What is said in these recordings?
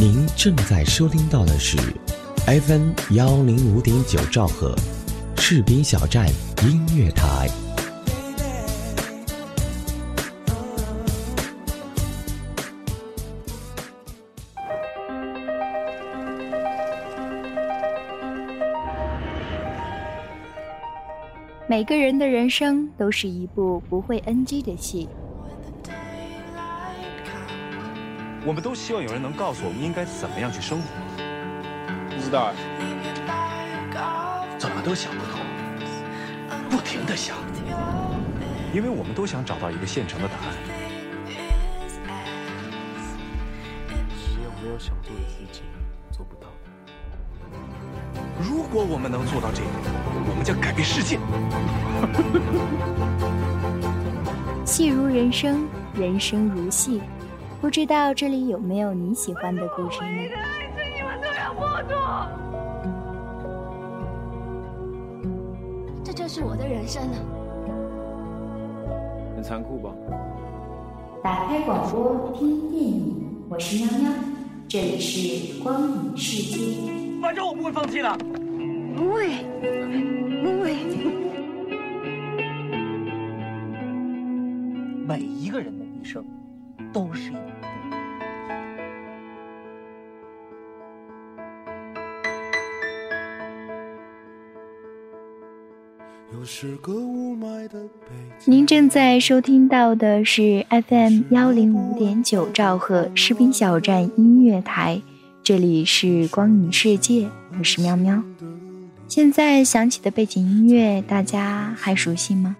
您正在收听到的是 FM 幺零五点九兆赫，士兵小站音乐台。每个人的人生都是一部不会 NG 的戏。我们都希望有人能告诉我们应该怎么样去生活。不知道，怎么都想不通，不停的想，因为我们都想找到一个现成的答案。你有没有想做的自己做不到。如果我们能做到这一点，我们将改变世界。戏如人生，人生如戏。不知道这里有没有你喜欢的故事呢？我的爱情你们都要。这就是我的人生了。很残酷吧？打开广播听电影，我是喵喵，这里是光影世界。反正我不会放弃的。不会，不会。每一个人的一生，都是一您正在收听到的是 FM 幺零五点九兆赫士兵小站音乐台，这里是光影世界，我是喵喵。现在响起的背景音乐，大家还熟悉吗？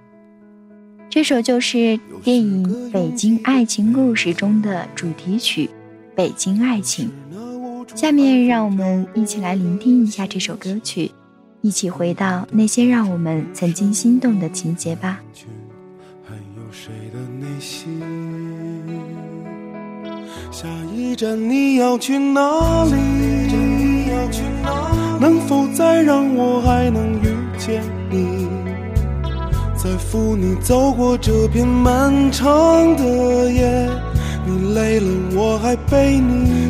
这首就是电影《北京爱情故事》中的主题曲《北京爱情》。下面让我们一起来聆听一下这首歌曲。一起回到那些让我们曾经心动的情节吧。还有谁的内心下一站你要去哪里？能否再让我还能遇见你？再扶你走过这片漫长的夜，你累了我还陪你。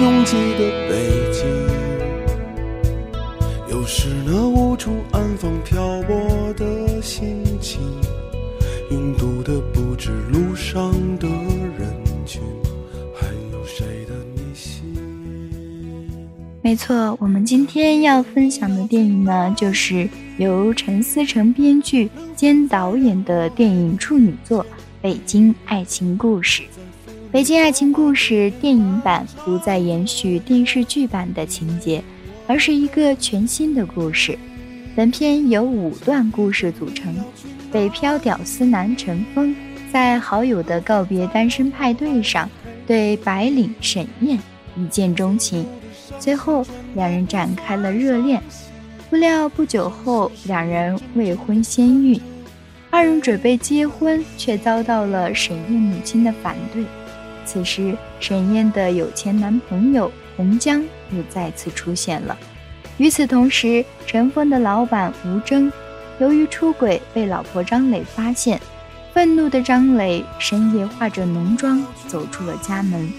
拥挤的北京，又是那无处安放漂泊的心情，拥堵的不止路上的人群，还有谁的内心？没错，我们今天要分享的电影呢，就是由陈思诚编剧兼导演的电影处女作《北京爱情故事》。《北京爱情故事》电影版不再延续电视剧版的情节，而是一个全新的故事。本片由五段故事组成。北漂屌丝男陈峰在好友的告别单身派对上，对白领沈燕一见钟情，随后两人展开了热恋。不料不久后，两人未婚先孕，二人准备结婚，却遭到了沈燕母亲的反对。此时，沈燕的有钱男朋友洪江又再次出现了。与此同时，陈峰的老板吴征，由于出轨被老婆张磊发现，愤怒的张磊深夜化着浓妆走出了家门。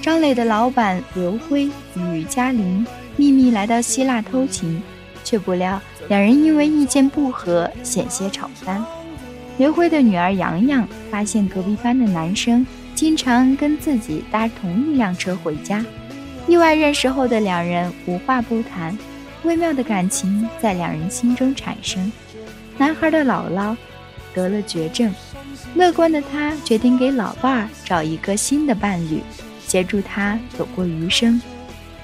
张磊的老板刘辉与嘉玲秘密来到希腊偷情，却不料两人因为意见不合险些吵翻。刘辉的女儿洋洋发现隔壁班的男生。经常跟自己搭同一辆车回家，意外认识后的两人无话不谈，微妙的感情在两人心中产生。男孩的姥姥得了绝症，乐观的他决定给老伴儿找一个新的伴侣，协助他走过余生。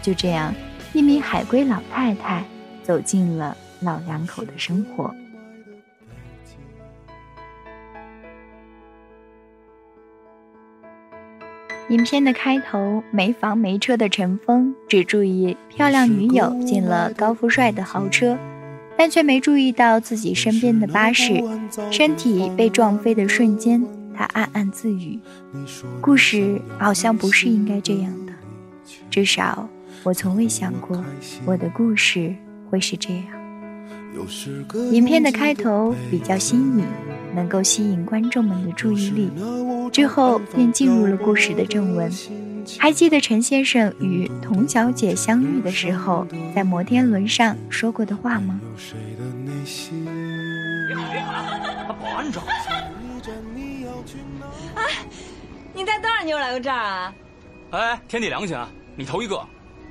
就这样，一名海归老太太走进了老两口的生活。影片的开头，没房没车的陈峰只注意漂亮女友进了高富帅的豪车，但却没注意到自己身边的巴士身体被撞飞的瞬间。他暗暗自语：“故事好像不是应该这样的，至少我从未想过我的故事会是这样。”影片的开头比较新颖，能够吸引观众们的注意力，之后便进入了故事的正文。还记得陈先生与童小姐相遇的时候，在摩天轮上说过的话吗？他保安找。哎，你带多少妞来过这儿啊？哎，天地良心啊，你头一个。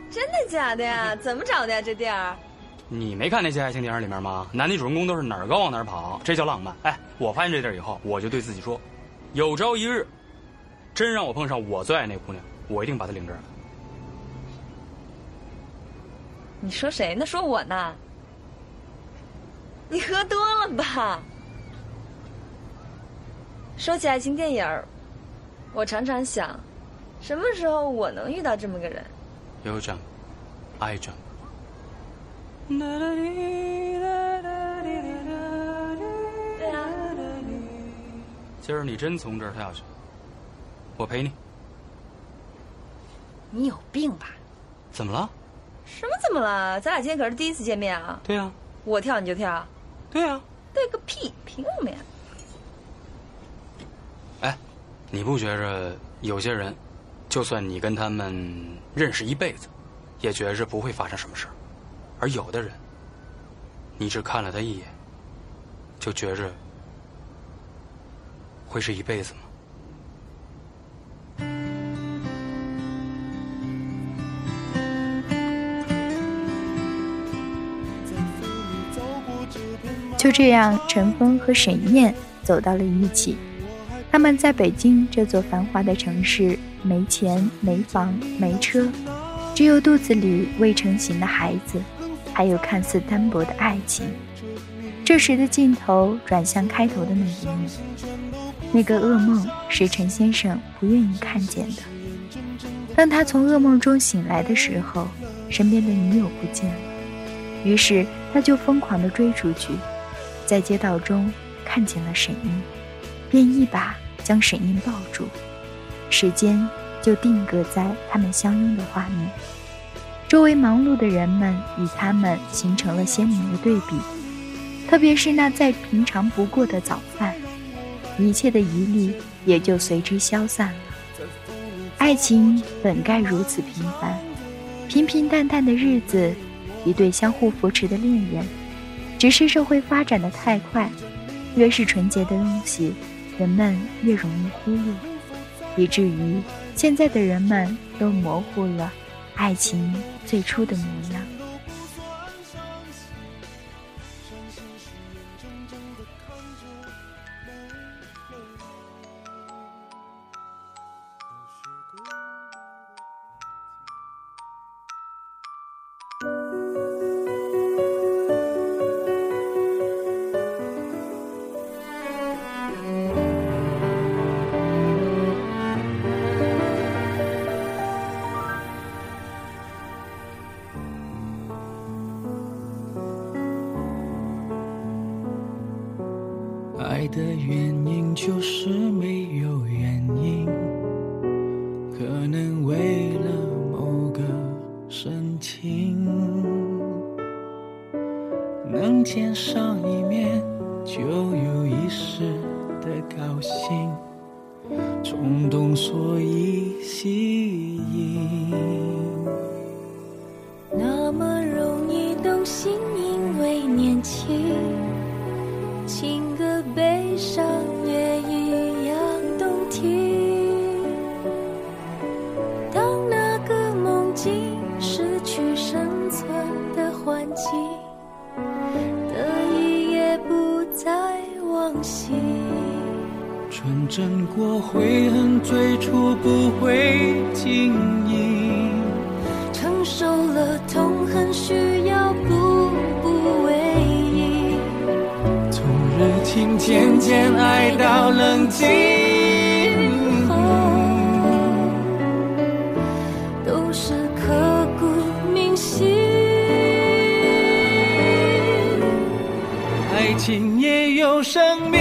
真的假的呀？怎么找的呀？这地儿？你没看那些爱情电影里面吗？男女主人公都是哪儿高往哪儿跑，这叫浪漫。哎，我发现这地儿以后，我就对自己说，有朝一日，真让我碰上我最爱那姑娘，我一定把她领这儿来。你说谁呢？说我呢？你喝多了吧？说起爱情电影我常常想，什么时候我能遇到这么个人？有奖，爱奖。对啊，今儿你真从这儿跳下去，我陪你。你有病吧？怎么了？什么怎么了？咱俩今天可是第一次见面啊！对呀，我跳你就跳。对呀，对个屁！凭什么呀？哎，你不觉着有些人，就算你跟他们认识一辈子，也觉着不会发生什么事儿？而有的人，你只看了他一眼，就觉着会是一辈子吗？就这样，陈峰和沈燕走到了一起。他们在北京这座繁华的城市，没钱、没房、没车，只有肚子里未成型的孩子。还有看似单薄的爱情。这时的镜头转向开头的那一幕，那个噩梦是陈先生不愿意看见的。当他从噩梦中醒来的时候，身边的女友不见了，于是他就疯狂地追出去，在街道中看见了沈英，便一把将沈英抱住，时间就定格在他们相拥的画面。周围忙碌的人们与他们形成了鲜明的对比，特别是那再平常不过的早饭，一切的疑虑也就随之消散了。爱情本该如此平凡，平平淡淡的日子，一对相互扶持的恋人。只是社会发展的太快，越是纯洁的东西，人们越容易忽略，以至于现在的人们都模糊了。爱情最初的模样。情也有生命，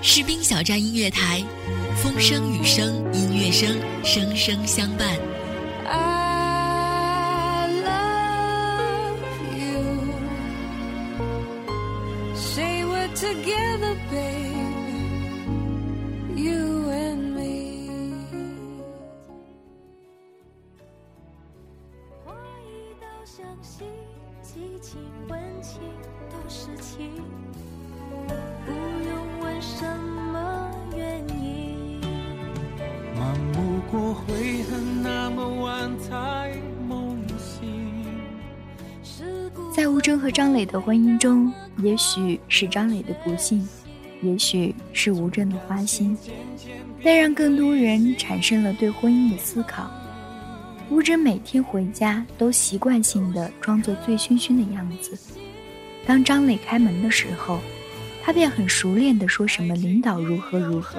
士兵小站音乐台，风声雨声音乐声，声声相伴。磊的婚姻中，也许是张磊的不幸，也许是吴峥的花心，但让更多人产生了对婚姻的思考。吴峥每天回家都习惯性的装作醉醺醺的样子，当张磊开门的时候。她便很熟练地说什么领导如何如何，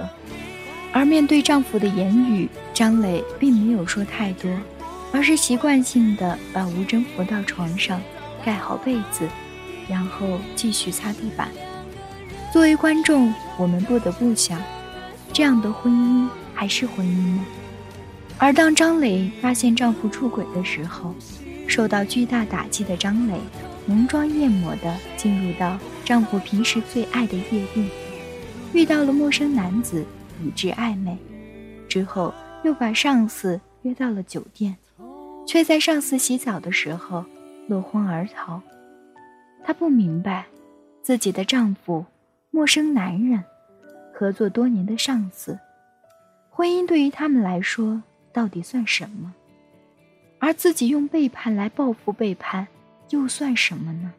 而面对丈夫的言语，张磊并没有说太多，而是习惯性地把吴峥扶到床上，盖好被子，然后继续擦地板。作为观众，我们不得不想，这样的婚姻还是婚姻吗？而当张磊发现丈夫出轨的时候，受到巨大打击的张磊。浓妆艳抹地进入到丈夫平时最爱的夜店，遇到了陌生男子，以致暧昧，之后又把上司约到了酒店，却在上司洗澡的时候落荒而逃。她不明白，自己的丈夫，陌生男人，合作多年的上司，婚姻对于他们来说到底算什么？而自己用背叛来报复背叛。又算什么呢？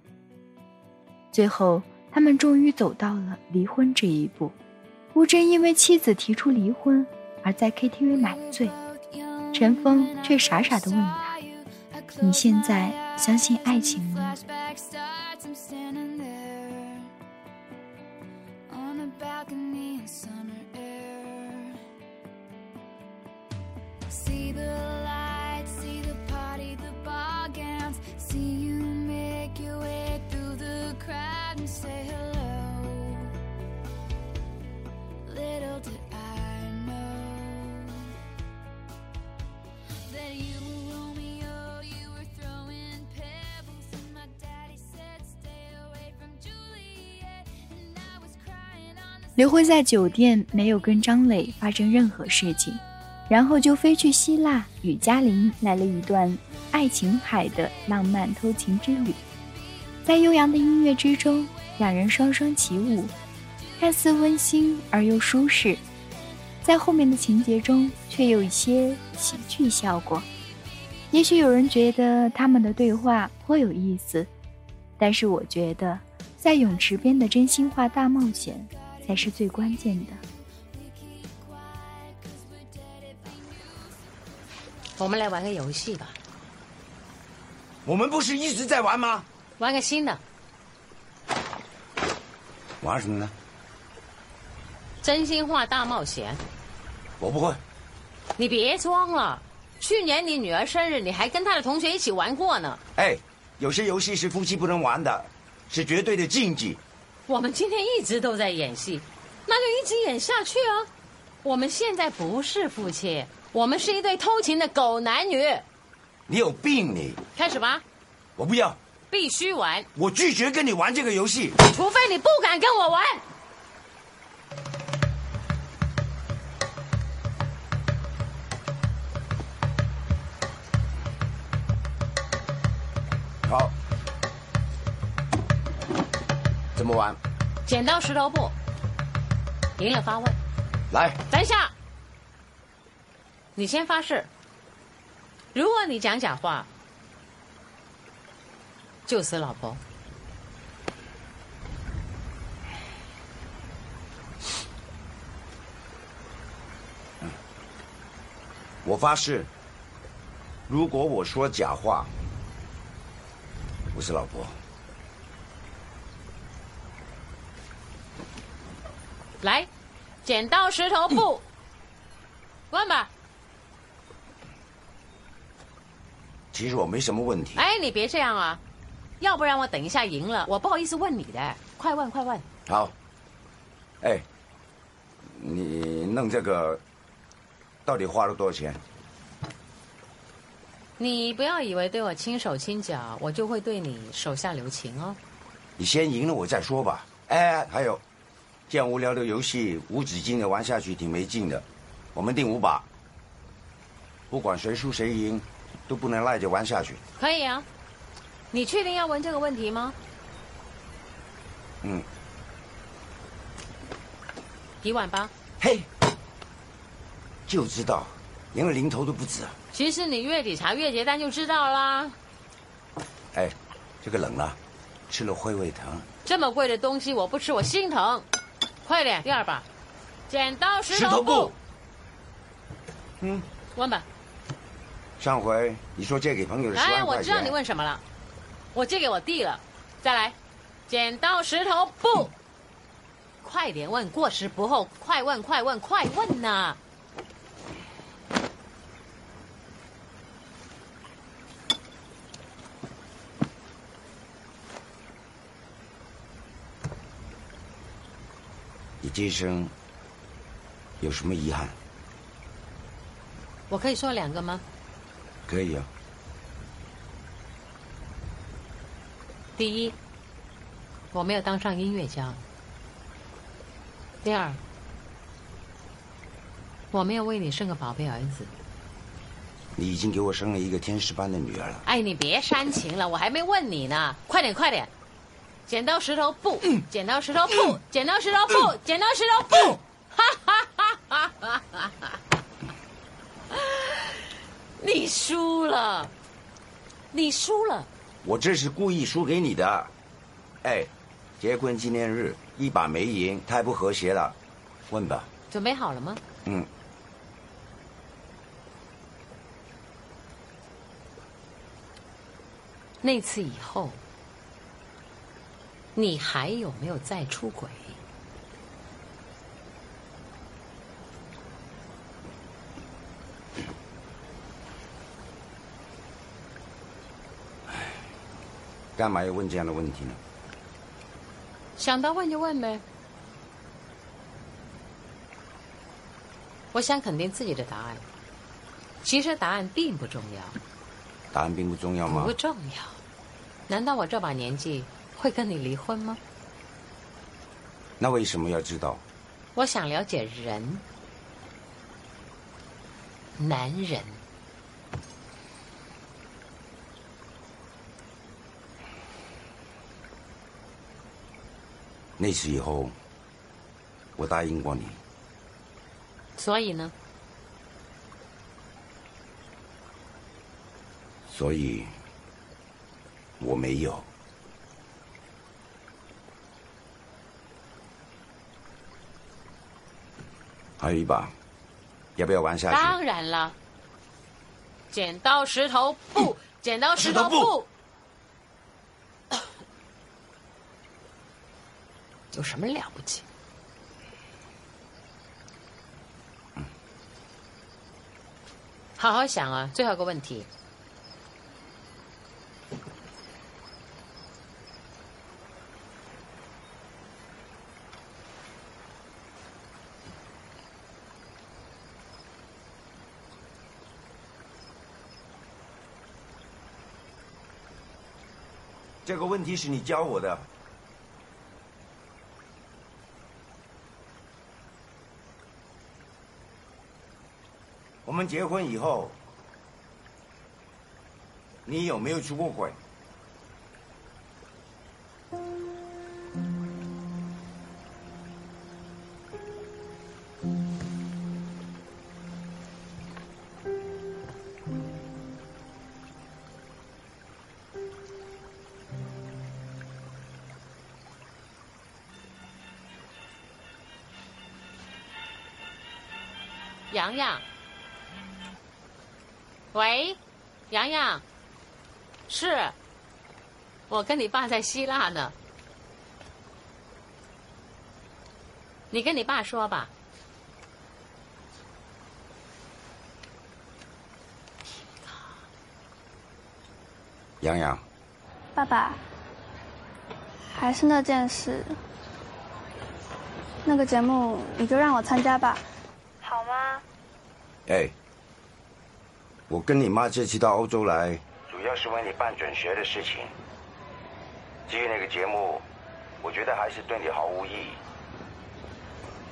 最后，他们终于走到了离婚这一步。吴真因为妻子提出离婚，而在 KTV 买醉。陈峰却傻傻地问他：“你现在相信爱情吗？”“ nights I'm standing there on a balcony in summer air. See the lights, see the party, the bar gowns. See you make your way through the crowd and say. 刘辉在酒店没有跟张磊发生任何事情，然后就飞去希腊与嘉玲来了一段爱琴海的浪漫偷情之旅。在悠扬的音乐之中，两人双双起舞，看似温馨而又舒适。在后面的情节中，却有一些喜剧效果。也许有人觉得他们的对话颇有意思，但是我觉得，在泳池边的真心话大冒险才是最关键的。我们来玩个游戏吧。我们不是一直在玩吗？玩个新的。玩什么呢？真心话大冒险。我不会。你别装了，去年你女儿生日，你还跟她的同学一起玩过呢。哎，有些游戏是夫妻不能玩的，是绝对的禁忌。我们今天一直都在演戏，那就一直演下去啊！我们现在不是夫妻，我们是一对偷情的狗男女。你有病你！开始吧。我不要。必须玩。我拒绝跟你玩这个游戏，除非你不敢跟我玩。怎么玩？剪刀石头布，赢了发问。来，等一下，你先发誓。如果你讲假话，就死老婆。我发誓，如果我说假话，我是老婆。来，剪刀石头布，问吧。其实我没什么问题。哎，你别这样啊，要不然我等一下赢了，我不好意思问你的。快问快问。好。哎，你弄这个到底花了多少钱？你不要以为对我轻手轻脚，我就会对你手下留情哦。你先赢了我再说吧。哎，还有，这样无聊的游戏无止境的玩下去挺没劲的。我们定五把，不管谁输谁赢。都不能赖着玩下去。可以啊，你确定要问这个问题吗？嗯。一万八。嘿，就知道，连个零头都不止。其实你月底查月结单就知道啦。哎，这个冷了，吃了会胃疼。这么贵的东西我不吃我心疼。快点，第二把，剪刀石头布。嗯，问吧。上回你说借给朋友的十万块钱，我知道你问什么了，我借给我弟了。再来，剪刀石头布，快点问，过时不候，快问快问快问呐！你这一生有什么遗憾？我可以说两个吗？可以啊。第一，我没有当上音乐家。第二，我没有为你生个宝贝儿子。你已经给我生了一个天使般的女儿了。哎，你别煽情了，我还没问你呢。快点，快点！剪刀石头布，剪刀石头布，剪刀石头布，剪刀石头布！哈哈哈哈哈哈！你输了，你输了。我这是故意输给你的。哎，结婚纪念日一把没赢，太不和谐了。问吧。准备好了吗？嗯。那次以后，你还有没有再出轨？干嘛要问这样的问题呢？想到问就问呗。我想肯定自己的答案。其实答案并不重要。答案并不重要吗？不重要。难道我这把年纪会跟你离婚吗？那为什么要知道？我想了解人，男人。那次以后，我答应过你。所以呢？所以，我没有。还有一把，要不要玩下去？当然了。剪刀石头布，剪刀石头布。有什么了不起？好好想啊，最后一个问题。这个问题是你教我的。我们结婚以后，你有没有出过轨？洋洋，喂，洋洋，是，我跟你爸在希腊呢，你跟你爸说吧。洋洋，爸爸，还是那件事，那个节目你就让我参加吧？哎，我跟你妈这次到欧洲来，主要是为你办转学的事情。至于那个节目，我觉得还是对你毫无意义。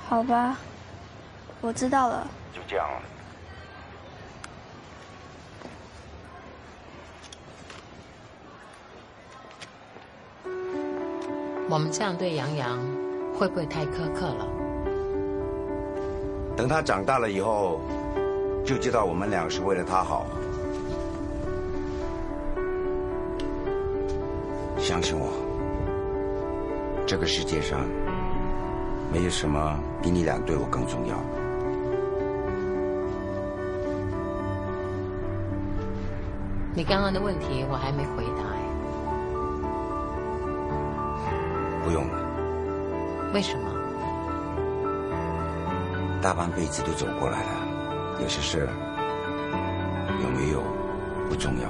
好吧，我知道了。就这样了。我们这样对杨洋，会不会太苛刻了？等他长大了以后，就知道我们俩是为了他好。相信我，这个世界上没有什么比你俩对我更重要。你刚刚的问题我还没回答哎。不用了。为什么？大半辈子都走过来了，有些事有没有不重要。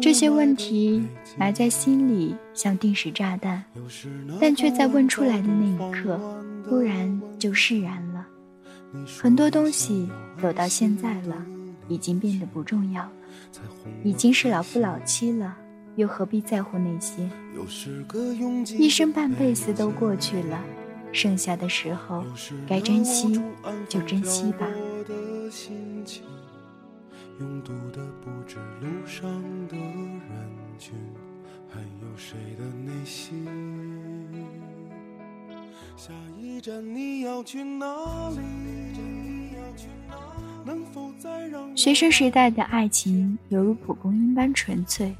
这些问题埋在心里，像定时炸弹，但却在问出来的那一刻，突然就释然了。很多东西走到现在了，已经变得不重要了，已经是老夫老妻了，又何必在乎那些？一生半辈子都过去了，剩下的时候该珍惜就珍惜吧。拥堵的不止路上的人群，还有谁的内心？下一站你要去哪里？能否再让学生时代的爱情犹如蒲公英般纯粹。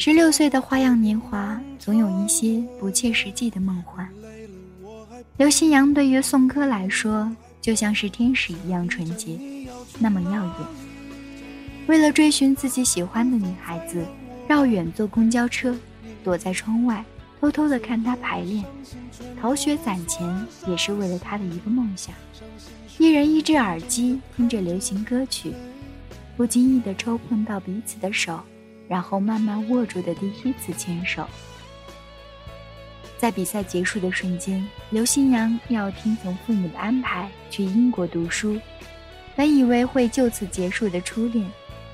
十六岁的花样年华，总有一些不切实际的梦幻。刘心阳对于宋柯来说，就像是天使一样纯洁，那么耀眼。为了追寻自己喜欢的女孩子，绕远坐公交车，躲在窗外偷偷的看她排练，逃学攒钱也是为了她的一个梦想。一人一只耳机，听着流行歌曲，不经意的抽碰到彼此的手，然后慢慢握住的第一次牵手。在比赛结束的瞬间，刘新阳要听从父母的安排去英国读书，本以为会就此结束的初恋。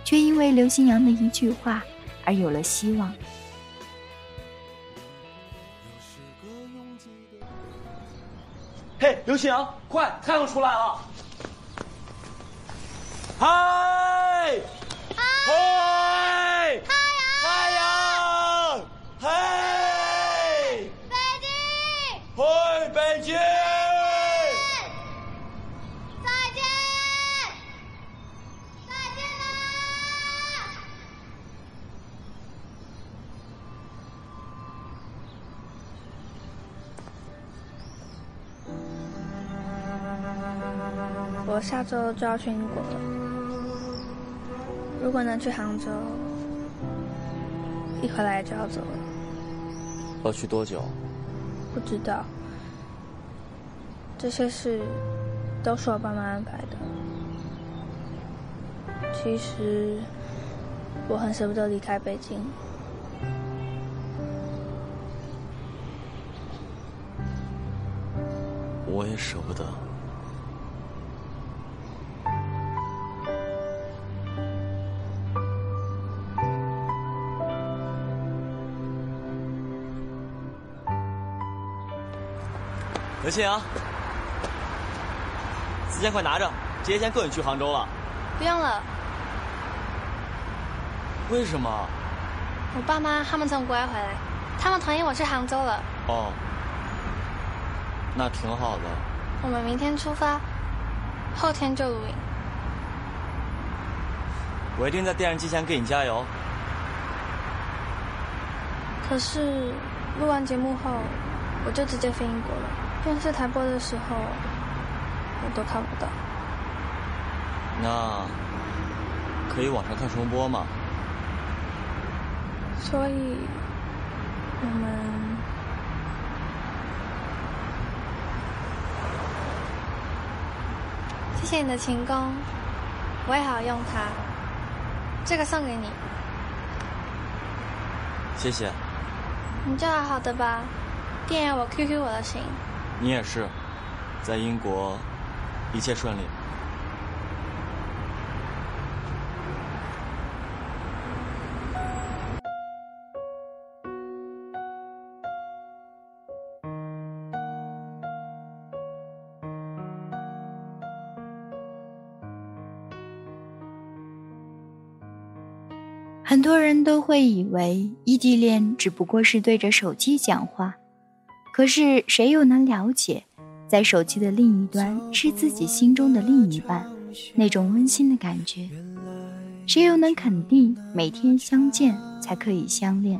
却因为刘新阳的一句话而有了希望。嘿，刘新阳，快，太阳出来了！嗨，嗨，我下周就要去英国了。如果能去杭州，一回来就要走了。要去多久？不知道，这些事都是我爸妈安排的。其实我很舍不得离开北京。我也舍不得。刘庆阳，四千块拿着，这些钱够你去杭州了。不用了。为什么？我爸妈他们从国外回来，他们同意我去杭州了。哦，那挺好的。我们明天出发，后天就录影。我一定在电视机前给你加油。可是录完节目后，我就直接飞英国了。电视台播的时候，我都看不到。那可以网上看重播吗？所以，我们谢谢你的勤工，我也好好用它。这个送给你，谢谢。你就好好的吧，电要我 QQ 我都行。你也是，在英国一切顺利。很多人都会以为异地恋只不过是对着手机讲话，可是谁又能了解，在手机的另一端是自己心中的另一半，那种温馨的感觉？谁又能肯定每天相见才可以相恋？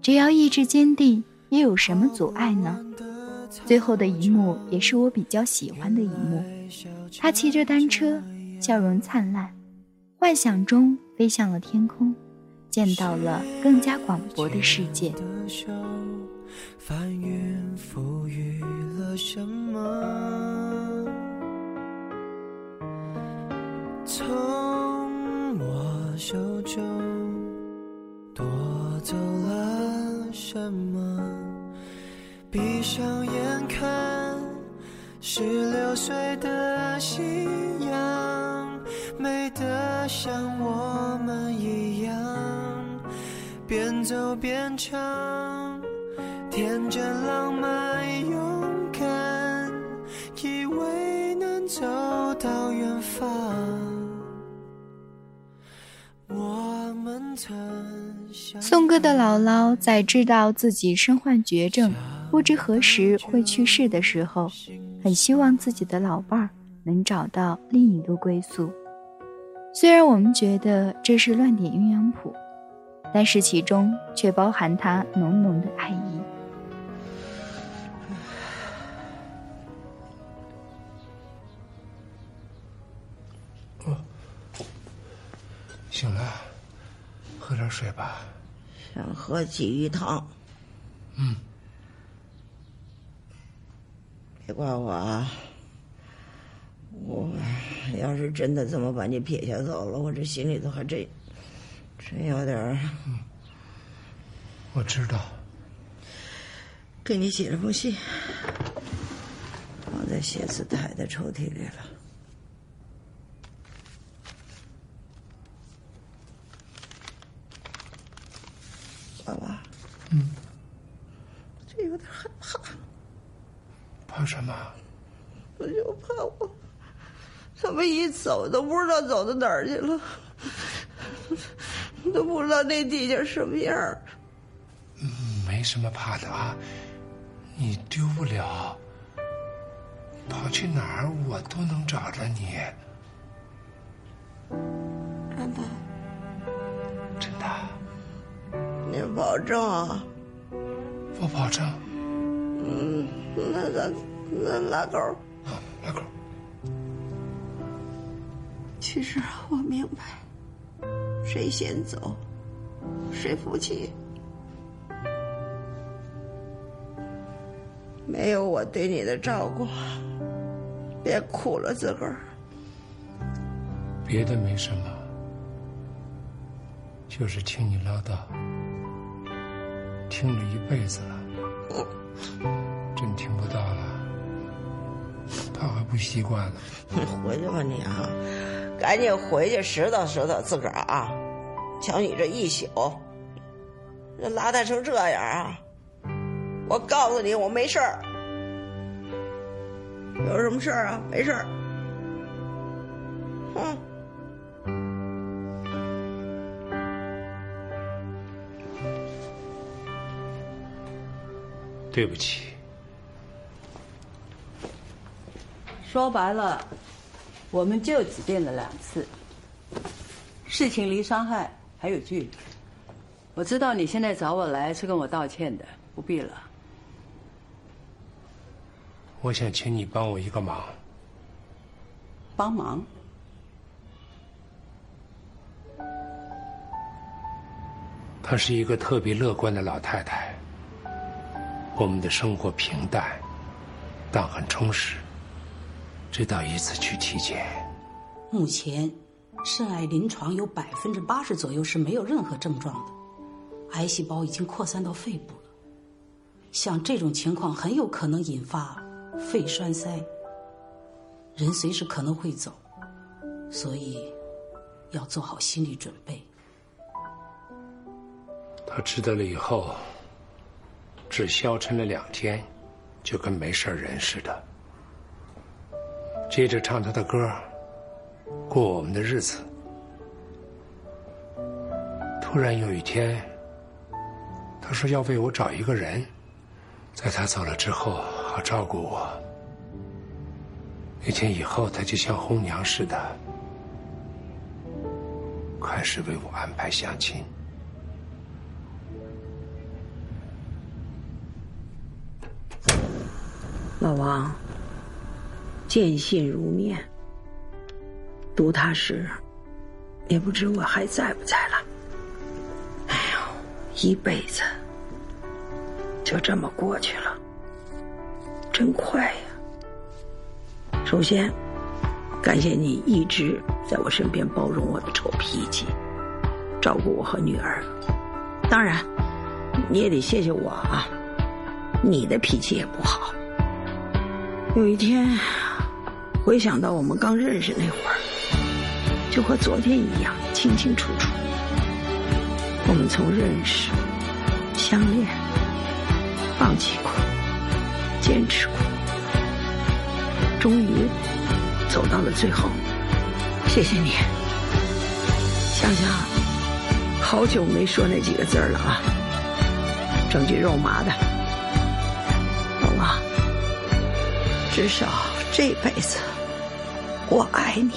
只要意志坚定，又有什么阻碍呢？最后的一幕也是我比较喜欢的一幕，他骑着单车，笑容灿烂，幻想中。飞向了天空，见到了更加广博的世界。翻云覆雨了什么？从我手中夺走了什么？闭上眼看，十六岁的夕阳，美得像我们一样。边走边唱，天真浪漫勇敢，以为能走到远方。我们曾宋哥的姥姥在知道自己身患绝症，不知何时会去世的时候，很希望自己的老伴儿能找到另一个归宿。虽然我们觉得这是乱点鸳鸯谱。但是其中却包含他浓浓的爱意。醒了，喝点水吧。想喝鲫鱼汤。嗯。别怪我啊！我要是真的这么把你撇下走了，我这心里头还真……真有点儿，我知道。给你写了封信，放在写字台的抽屉里了。爸爸，嗯，这有点害怕。怕什么？我就怕我，他们一走都不知道走到哪儿去了。都不知道那地下什么样儿。没什么怕的啊，你丢不了。跑去哪儿我都能找着你。保证啊？我保证。嗯，那咱那拉钩。啊，拉钩。其实我明白。谁先走，谁服气。没有我对你的照顾，别苦了自个儿。别的没什么，就是听你唠叨，听了一辈子了，真听不到了，怕还不习惯了。回去吧你啊，赶紧回去拾掇拾掇自个儿啊！瞧你这一宿，这邋遢成这样啊！我告诉你，我没事儿，有什么事儿啊？没事儿。哼。对不起。说白了，我们就只见了两次，事情离伤害还有距离。我知道你现在找我来是跟我道歉的，不必了。我想请你帮我一个忙。帮忙？她是一个特别乐观的老太太。我们的生活平淡，但很充实。直到一次去体检，目前肾癌临床有百分之八十左右是没有任何症状的，癌细胞已经扩散到肺部了。像这种情况很有可能引发肺栓塞，人随时可能会走，所以要做好心理准备。他知道了以后，只消沉了两天，就跟没事人似的。接着唱他的歌，过我们的日子。突然有一天，他说要为我找一个人，在他走了之后好照顾我。那天以后，他就像红娘似的，开始为我安排相亲。老王。见信如面，读他时，也不知我还在不在了。哎呦，一辈子就这么过去了，真快呀！首先，感谢你一直在我身边包容我的臭脾气，照顾我和女儿。当然，你也得谢谢我啊，你的脾气也不好。有一天。回想到我们刚认识那会儿，就和昨天一样清清楚楚。我们从认识、相恋、放弃过、坚持过，终于走到了最后。谢谢你，香香好久没说那几个字了啊，整句肉麻的，至少这辈子。我爱你，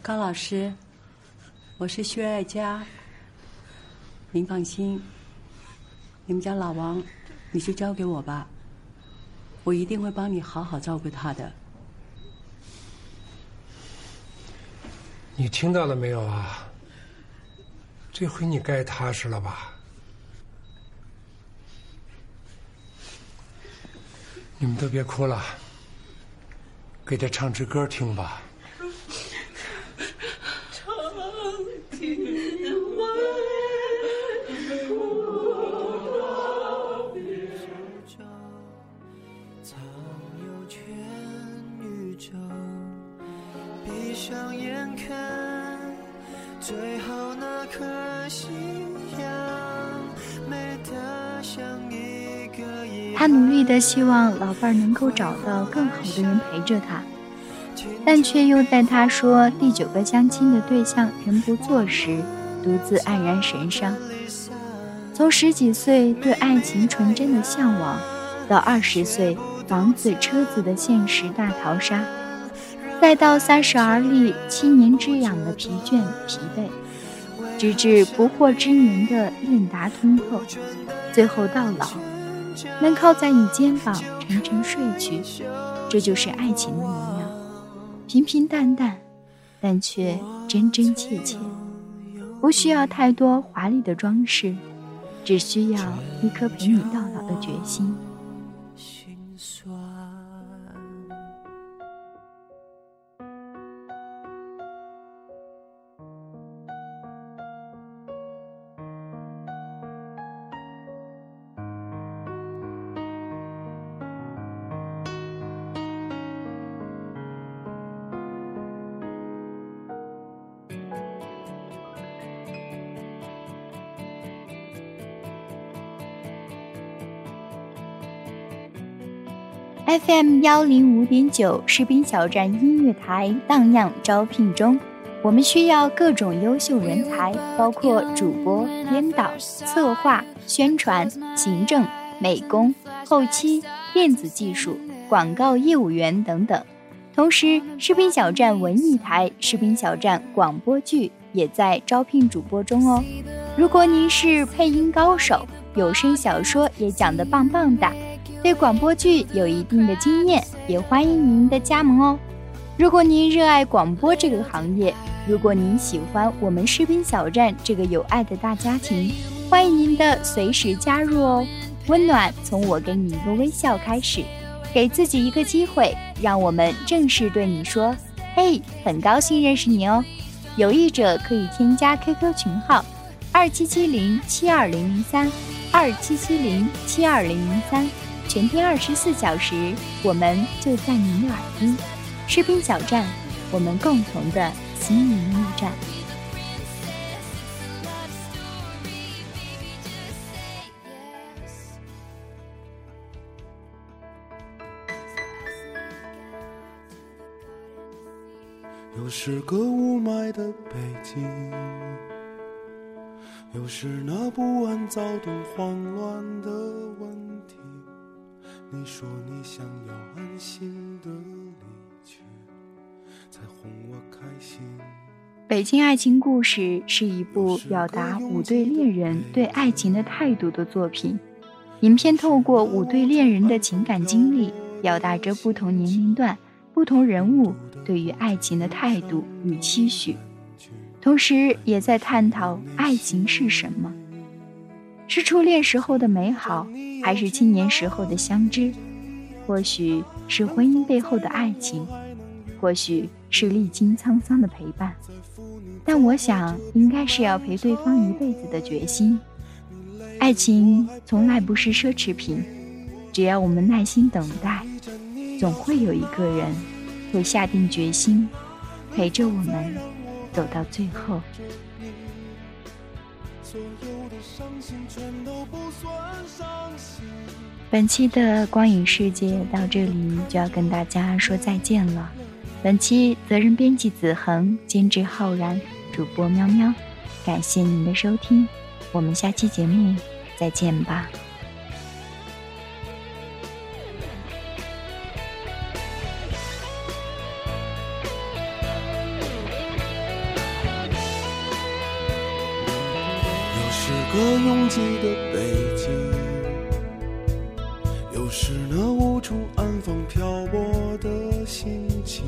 高老师，我是薛爱佳。您放心，你们家老王，你就交给我吧，我一定会帮你好好照顾他的。你听到了没有啊？这回你该踏实了吧？你们都别哭了，给他唱支歌听吧。他努力的希望老伴儿能够找到更好的人陪着他，但却又在他说第九个相亲的对象人不做时，独自黯然神伤。从十几岁对爱情纯真的向往，到二十岁房子车子的现实大逃杀，再到三十而立七年之痒的疲倦疲惫，直至不惑之年的练达通透，最后到老。能靠在你肩膀沉沉睡去，这就是爱情的模样。平平淡淡，但却真真切切。不需要太多华丽的装饰，只需要一颗陪你到老的决心。FM 幺零五点九士兵小站音乐台荡漾招聘中，我们需要各种优秀人才，包括主播、编导、策划、宣传、行政、美工、后期、电子技术、广告业务员等等。同时，士兵小站文艺台、士兵小站广播剧也在招聘主播中哦。如果您是配音高手，有声小说也讲得棒棒的。对广播剧有一定的经验，也欢迎您的加盟哦。如果您热爱广播这个行业，如果您喜欢我们士兵小站这个有爱的大家庭，欢迎您的随时加入哦。温暖从我给你一个微笑开始，给自己一个机会，让我们正式对你说：“嘿，很高兴认识你哦。”有意者可以添加 QQ 群号：二七七零七二零零三二七七零七二零零三。全天二十四小时，我们就在您的耳边。士兵小站，我们共同的心灵驿站。又是个雾霾的北京，又是那不安、躁动、慌乱的问题。你说你想要安心的离去，才哄我开心。《北京爱情故事》是一部表达五对恋人对爱情的态度的作品。影片透过五对恋人的情感经历，表达着不同年龄段、不同人物对于爱情的态度与期许，同时也在探讨爱情是什么。是初恋时候的美好，还是青年时候的相知？或许是婚姻背后的爱情，或许是历经沧桑的陪伴。但我想，应该是要陪对方一辈子的决心。爱情从来不是奢侈品，只要我们耐心等待，总会有一个人会下定决心，陪着我们走到最后。所有的伤心全都不算伤心本期的光影世界到这里就要跟大家说再见了。本期责任编辑子恒，监制浩然，主播喵喵，感谢您的收听，我们下期节目再见吧。拥挤的北京，又是那无处安放漂泊的心情，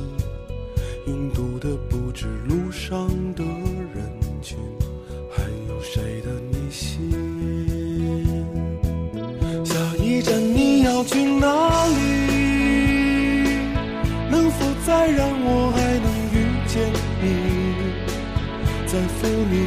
拥堵的不止路上的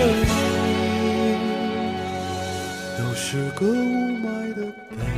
了你。又是个雾霾的北。